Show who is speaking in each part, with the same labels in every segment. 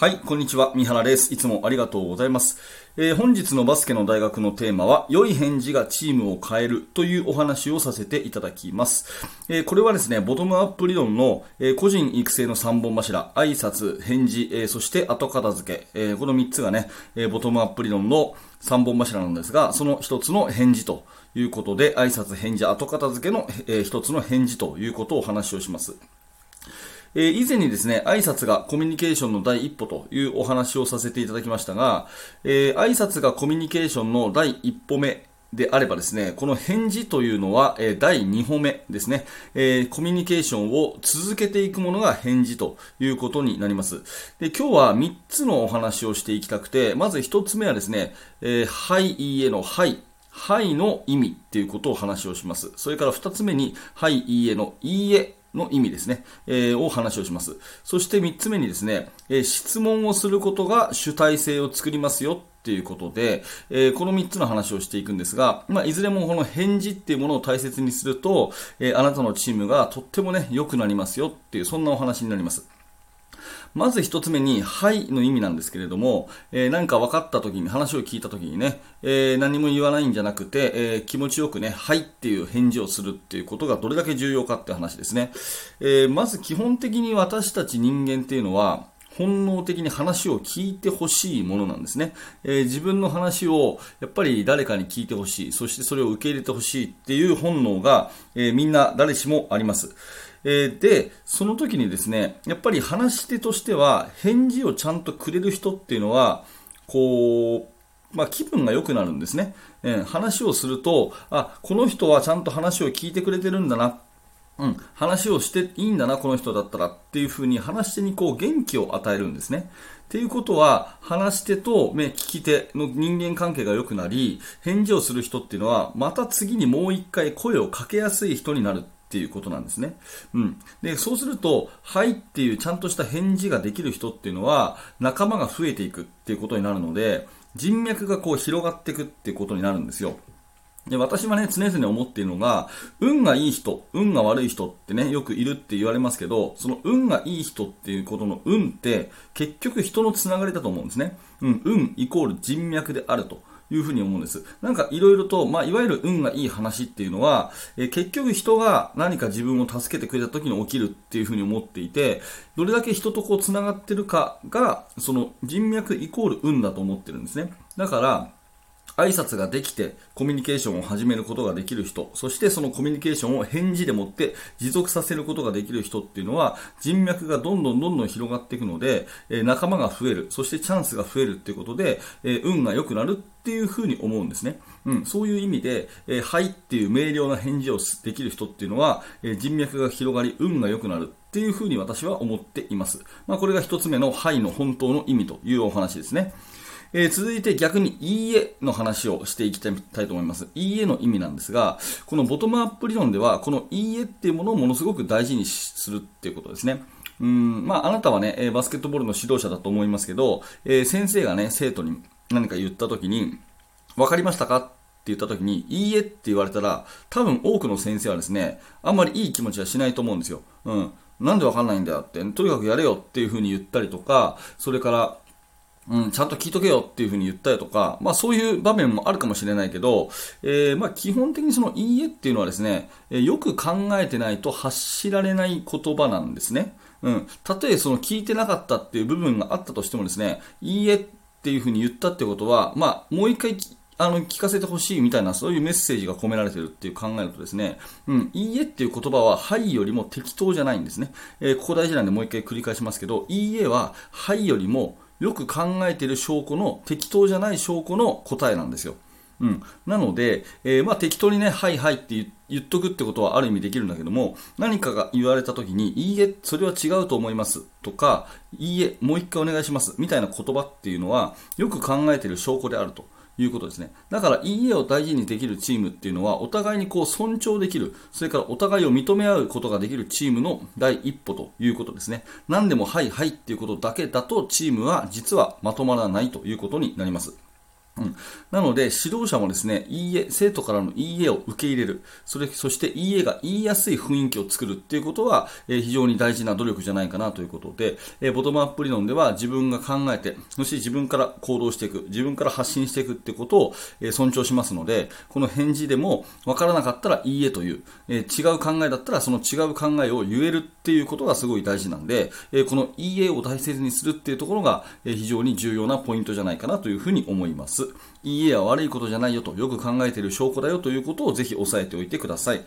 Speaker 1: はい、こんにちは。三原です。いつもありがとうございます。えー、本日のバスケの大学のテーマは、良い返事がチームを変えるというお話をさせていただきます。えー、これはですね、ボトムアップ理論の、えー、個人育成の3本柱、挨拶、返事、えそして後片付け、えこの3つがね、えボトムアップ理論の3本柱なんですが、その1つの返事ということで、挨拶、返事、後片付けの、え1つの返事ということをお話をします。えー、以前にですね、挨拶がコミュニケーションの第一歩というお話をさせていただきましたが、えー、挨拶がコミュニケーションの第一歩目であればですね、この返事というのは、えー、第2歩目ですね、えー、コミュニケーションを続けていくものが返事ということになります。で、今日は3つのお話をしていきたくて、まず1つ目はですね、えー、はい、いいえのはい、はいの意味っていうことを話をします。それから2つ目に、はい、いいえのいいえの意味ですね、えー、を話をします。そして3つ目にですね、えー、質問をすることが主体性を作りますよっていうことで、えー、この3つの話をしていくんですが、まあ、いずれもこの返事っていうものを大切にすると、えあなたのチームがとってもね、良くなりますよっていう、そんなお話になります。まず一つ目に、はいの意味なんですけれども、えー、何か分かった時に、話を聞いた時にね、えー、何も言わないんじゃなくて、えー、気持ちよくね、はいっていう返事をするっていうことがどれだけ重要かって話ですね。えまず基本的に私たち人間っていうのは、本能的に話を聞いてほしいものなんですね、えー、自分の話をやっぱり誰かに聞いてほしい、そしてそれを受け入れてほしいっていう本能が、えー、みんな誰しもあります。えー、で、その時にですね、やっぱり話し手としては、返事をちゃんとくれる人っていうのは、こう、まあ、気分が良くなるんですね、えー、話をすると、あ、この人はちゃんと話を聞いてくれてるんだな。うん、話をしていいんだな、この人だったらっていう風に話し手にこう元気を与えるんですね。っていうことは、話し手と、ね、聞き手の人間関係が良くなり、返事をする人っていうのは、また次にもう一回声をかけやすい人になるっていうことなんですね。うん。で、そうすると、はいっていうちゃんとした返事ができる人っていうのは、仲間が増えていくっていうことになるので、人脈がこう広がっていくっていうことになるんですよ。で私はね、常々思っているのが、運がいい人、運が悪い人ってね、よくいるって言われますけど、その運がいい人っていうことの運って、結局人のつながりだと思うんですね。うん、運イコール人脈であると。いうふうに思うんです。なんかいろいろと、まあ、いわゆる運がいい話っていうのは、えー、結局人が何か自分を助けてくれた時に起きるっていうふうに思っていて、どれだけ人とこう繋がってるかが、その人脈イコール運だと思ってるんですね。だから、挨拶ができてコミュニケーションを始めることができる人、そしてそのコミュニケーションを返事でもって持続させることができる人っていうのは人脈がどんどんどんどん広がっていくので、え仲間が増える、そしてチャンスが増えるっていうことで、え運が良くなるっていうふうに思うんですね。うん、そういう意味で、えー、はいっていう明瞭な返事をできる人っていうのは、えー、人脈が広がり、運が良くなるっていうふうに私は思っています。まあ、これが一つ目のはいの本当の意味というお話ですね。えー、続いて逆にいいえの話をしていきたいと思います。いいえの意味なんですが、このボトムアップ理論では、このいいえっていうものをものすごく大事にするっていうことですね。うんまあ、あなたはね、えバスケットボールの指導者だと思いますけど、えー、先生がね、生徒に何か言った時に、分かりましたか？って言った時に、いいえって言われたら、多分多くの先生はですね、あんまりいい気持ちはしないと思うんですよ。うん。なんでわかんないんだよって、とにかくやれよっていう風に言ったりとか、それから、うん、ちゃんと聞いとけよっていう風に言ったりとか、まあそういう場面もあるかもしれないけど、えー、まあ基本的にそのいいえっていうのはですね、えよく考えてないと発しられない言葉なんですね。うん。たとえその聞いてなかったっていう部分があったとしてもですね、いいえっていう風に言ったってことは、まあもう一回あの、聞かせてほしいみたいな、そういうメッセージが込められてるっていう考えるとですね、うん、いいえっていう言葉は、はいよりも適当じゃないんですね。えー、ここ大事なんでもう一回繰り返しますけど、いいえは、はいよりも、よく考えている証拠の適当じゃない証拠の答えなんですよ。うん、なので、えー、まあ、適当にね、はいはいって言っとくってことはある意味できるんだけども、何かが言われた時に、いいえ、それは違うと思いますとか、いいえ、もう一回お願いしますみたいな言葉っていうのは、よく考えている証拠であると。いうことですね。だから、いい家を大事にできるチームっていうのは、お互いにこう尊重できる、それからお互いを認め合うことができるチームの第一歩ということですね。何でもはいはいっていうことだけだと、チームは実はまとまらないということになります。うん、なので、指導者もですね、いいえ、生徒からのいいえを受け入れる。それ、そしていいえが言いやすい雰囲気を作るっていうことは、えー、非常に大事な努力じゃないかなということで、えー、ボトムアップ理論では自分が考えて、そして自分から行動していく、自分から発信していくってことを、えー、尊重しますので、この返事でも分からなかったらいいえという、え違う考えだったらその違う考えを言えるっていうことがすごい大事なんで、えこのいいえを大切にするっていうところが、え非常に重要なポイントじゃないかなというふうに思います。いいえは悪いことじゃないよと、よく考えている証拠だよということをぜひ押さえておいてください。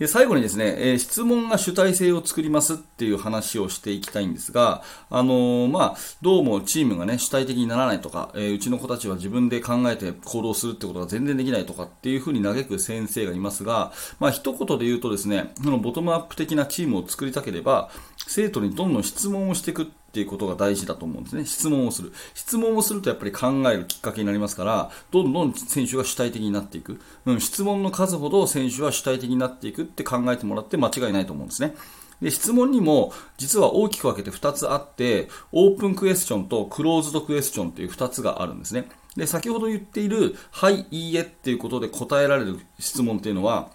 Speaker 1: で、最後にですね、えー、質問が主体性を作りますっていう話をしていきたいんですが、あのー、まあ、どうもチームがね、主体的にならないとか、えー、うちの子たちは自分で考えて行動するってことが全然できないとかっていうふうに嘆く先生がいますが、まあ、一言で言うとですね、そのボトムアップ的なチームを作りたければ、生徒にどんどん質問をしていくっていうことが大事だと思うんですね。質問をする。質問をするとやっぱり考えるきっかけになりますから、どんどん選手が主体的になっていく。うん、質問の数ほど選手は主体的になっていくって考えてもらって間違いないと思うんですね。で、質問にも実は大きく分けて2つあって、オープンクエスチョンとクローズドクエスチョンっていう2つがあるんですね。で、先ほど言っている、はい、いいえっていうことで答えられる質問っていうのは、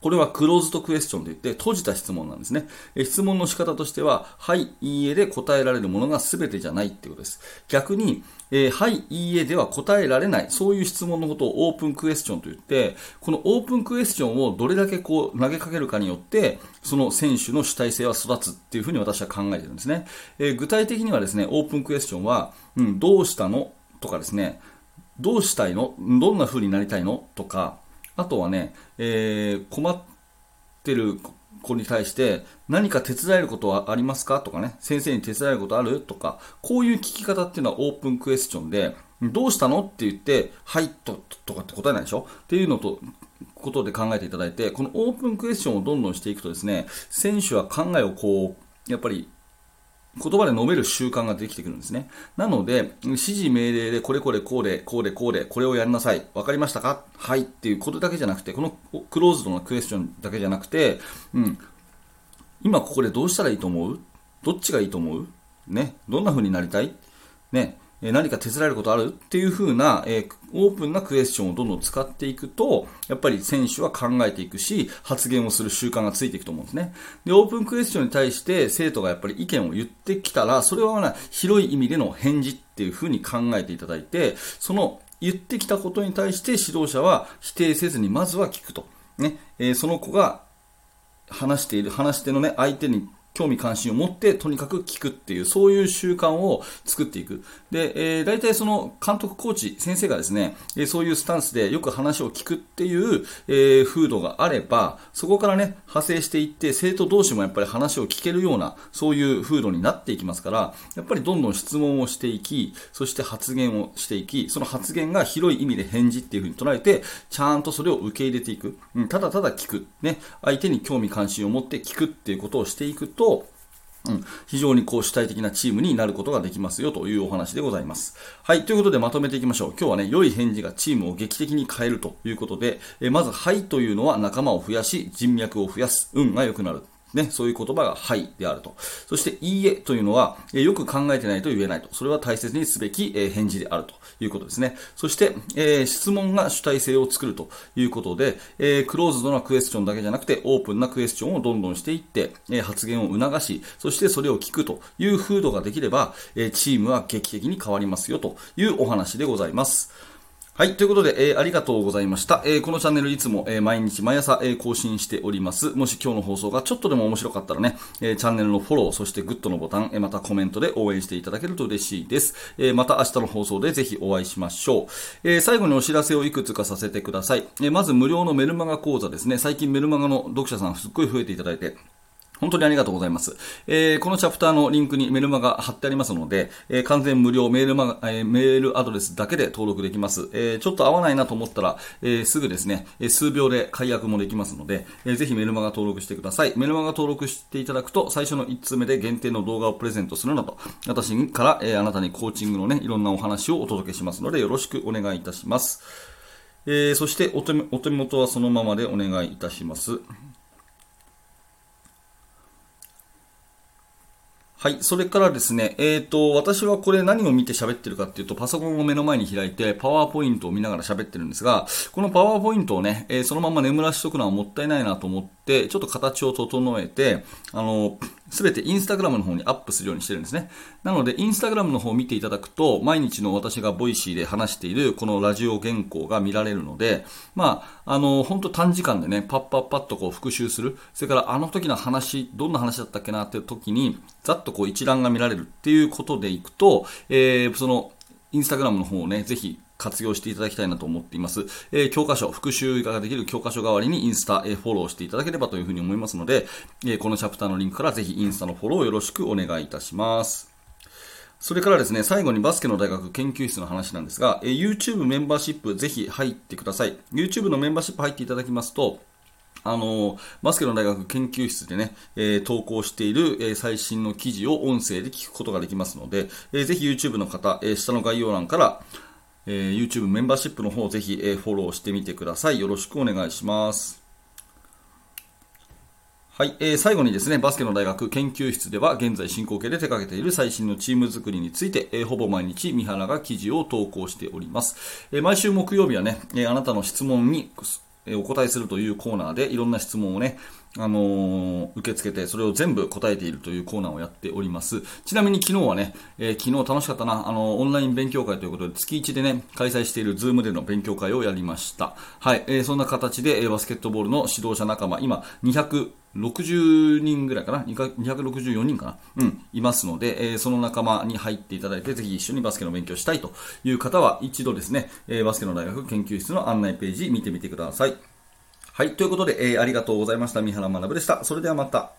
Speaker 1: これはクローズドクエスチョンといって閉じた質問なんですね。質問の仕方としては、はい、いいえで答えられるものが全てじゃないっていうことです。逆に、えー、はい、いいえでは答えられない、そういう質問のことをオープンクエスチョンと言って、このオープンクエスチョンをどれだけこう投げかけるかによって、その選手の主体性は育つっていうふうに私は考えてるんですね。えー、具体的にはですね、オープンクエスチョンは、うん、どうしたのとかですね、どうしたいの？どんな風になりたいの？とか、あとはね、えー、困ってる子に対して何か手伝えることはありますか？とかね、先生に手伝えることある？とか、こういう聞き方っていうのはオープンクエスチョンで、どうしたの？って言って、はいと、とかって答えないでしょ？っていうのと、ことで考えていただいて、このオープンクエスチョンをどんどんしていくとですね、選手は考えをこう、やっぱり言葉で述べる習慣ができてくるんですね。なので、指示命令でこれこれこうで、こうでこうで、これをやりなさい。わかりましたか？はい。っていうことだけじゃなくて、このクローズドなクエスチョンだけじゃなくて、うん、今ここでどうしたらいいと思う？どっちがいいと思う？ね、どんな風になりたい？ね、え何か手伝えることある？っていう風な、えオープンなクエスチョンをどんどん使っていくと、やっぱり選手は考えていくし、発言をする習慣がついていくと思うんですね。で、オープンクエスチョンに対して生徒がやっぱり意見を言ってきたら、それは、ね、広い意味での返事っていう風に考えていただいて、その言ってきたことに対して指導者は否定せずにまずは聞くと。ね、えー、その子が話している、話し手のね、相手に興味関心を持ってとにかく聞くっていう、そういう習慣を作っていく。で、えー、大体その監督、コーチ、先生がですね、えー、そういうスタンスでよく話を聞くっていう、えー、風土があれば、そこからね、派生していって、生徒同士もやっぱり話を聞けるような、そういう風土になっていきますから、やっぱりどんどん質問をしていき、そして発言をしていき、その発言が広い意味で返事っていう風に捉えて、ちゃんとそれを受け入れていく。うん、ただただ聞く。ね、相手に興味関心を持って聞くっていうことをしていくと、うん、非常にこう主体的なチームになることができますよというお話でございます。はい、ということでまとめていきましょう。今日はね、良い返事がチームを劇的に変えるということで、えまず、はいというのは仲間を増やし、人脈を増やす、運が良くなる。ね、そういう言葉がはいであると。そして、いいえというのは、えよく考えてないと言えないと。それは大切にすべき、え返事であるということですね。そして、え、質問が主体性を作るということで、え、クローズドなクエスチョンだけじゃなくて、オープンなクエスチョンをどんどんしていって、え、発言を促し、そしてそれを聞くという風土ができれば、えチームは劇的に変わりますよというお話でございます。はい。ということで、えー、ありがとうございました。えー、このチャンネルいつも、えー、毎日毎朝、えー、更新しております。もし今日の放送がちょっとでも面白かったらね、えー、チャンネルのフォロー、そしてグッドのボタン、えー、またコメントで応援していただけると嬉しいです。えー、また明日の放送でぜひお会いしましょう。えー、最後にお知らせをいくつかさせてください。えー、まず無料のメルマガ講座ですね。最近メルマガの読者さんすっごい増えていただいて、本当にありがとうございます。えー、このチャプターのリンクにメルマガ貼ってありますので、えー、完全無料メールマガ、えー、メールアドレスだけで登録できます。えちょっと合わないなと思ったら、えすぐですね、え数秒で解約もできますので、えー、ぜひメルマガ登録してください。メルマガ登録していただくと、最初の1通目で限定の動画をプレゼントするなど、私から、えあなたにコーチングのね、いろんなお話をお届けしますので、よろしくお願いいたします。えそしてお手元はそのままでお願いいたします。はい。それからですね、えっ、ー、と、私はこれ何を見て喋ってるかっていうと、パソコンを目の前に開いて、パワーポイントを見ながら喋ってるんですが、このパワーポイントをね、えー、そのまま眠らしとくのはもったいないなと思って、ちょっと形を整えて、あの、すべてインスタグラムの方にアップするようにしてるんですね。なので、インスタグラムの方を見ていただくと、毎日の私が Voicy で話しているこのラジオ原稿が見られるので、まあ、あの、本当短時間でね、パッパッパッとこう復習する。それからあの時の話、どんな話だったっけなっていう時に、ざっとこう一覧が見られるっていうことでいくと、えー、その、インスタグラムの方をね、ぜひ活用していただきたいなと思っています。えー、教科書、復習ができる教科書代わりにインスタ、えー、フォローしていただければというふうに思いますので、えー、このチャプターのリンクからぜひインスタのフォローをよろしくお願いいたします。それからですね、最後にバスケの大学研究室の話なんですが、え YouTube メンバーシップぜひ入ってください。YouTube のメンバーシップ入っていただきますと、あのバスケの大学研究室でね、えー、投稿している、えー、最新の記事を音声で聞くことができますので、えー、ぜひ YouTube の方、え下の概要欄から、えー YouTube メンバーシップの方をぜひ、えフォローしてみてください。よろしくお願いします。はい、えー、最後にですね、バスケの大学研究室では現在進行形で手掛けている最新のチーム作りについて、えー、ほぼ毎日三原が記事を投稿しております。えー、毎週木曜日はね、えあなたの質問にお答えするというコーナーでいろんな質問をね、あのー、受け付けて、それを全部答えているというコーナーをやっております。ちなみに昨日はね、えー、昨日楽しかったな、あのー、オンライン勉強会ということで、月1でね、開催している Zoom での勉強会をやりました。はい、えー、そんな形で、えバスケットボールの指導者仲間、今、260人ぐらいかな、264人かな、うん、いますので、えー、その仲間に入っていただいて、ぜひ一緒にバスケの勉強したいという方は、一度ですね、えー、バスケの大学研究室の案内ページ見てみてください。はい。ということで、えー、ありがとうございました。三原学でした。それではまた。